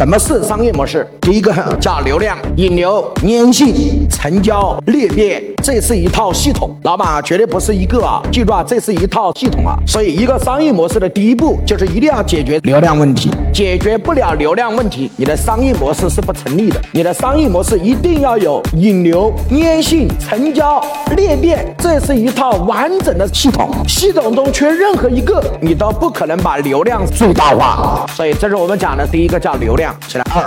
什么是商业模式？第一个叫流量、引流、粘性、成交、裂变，这是一套系统。老板啊，绝对不是一个啊，记住啊，这是一套系统啊。所以，一个商业模式的第一步就是一定要解决流量问题。解决不了流量问题，你的商业模式是不成立的。你的商业模式一定要有引流、粘性、成交、裂变，这是一套完整的系统。系统中缺任何一个，你都不可能把流量最大化。所以，这是我们讲的第一个叫流量。起来，二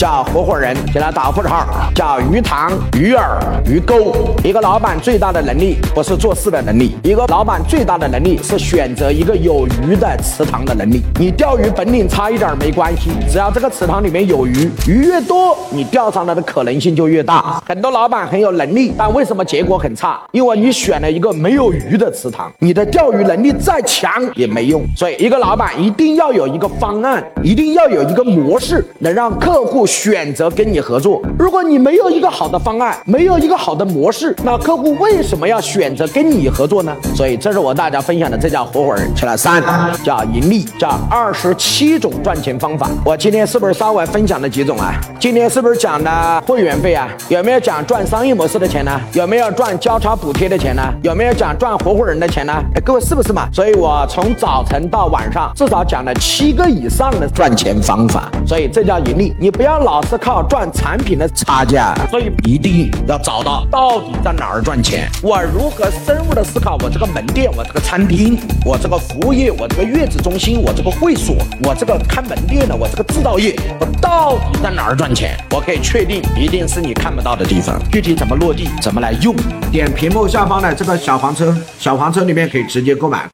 叫合伙人，起来打个号，叫鱼塘、鱼饵、鱼钩。一个老板最大的能力不是做事的能力，一个老板最大的能力是选择一个有鱼的池塘的能力。你钓鱼本领差一点没关系，只要这个池塘里面有鱼，鱼越多，你钓上来的可能性就越大。很多老板很有能力，但为什么结果很差？因为你选了一个没有鱼的池塘，你的钓鱼能力再强也没用。所以，一个老板一定要有一个方案，一定要有一个模式，能让客户选择跟你合作。如果你没有一个好的方案，没有一个好的模式，那客户为什么要选择跟你合作呢？所以，这是我大家分享的，这叫合伙人。起来，三叫盈利，叫二十七种赚钱方法。我今天是不是稍微分享了几种啊？今天是不是讲的会员费啊？有没有讲赚商业模式的钱呢？有没有赚交叉补贴的钱呢？有没有讲赚合伙人的钱呢？哎，各位是不是嘛？所以我从早晨到晚上至少讲了七个以上的赚钱方法。所以这叫盈利。你不要老是靠赚产品的差价，所以一定要找到到底在哪儿赚钱。我如何深入的思考我这个门店，我这个餐厅，我这个服务业，我这个月子中心，我这个会所，我这个开门店的，我这个制造业，我到底在哪儿赚钱？我可以确定，一定是你看不到的地方。具体怎么落地，怎么来用？点屏幕下方的这个小黄车，小黄车里面可以直接购买。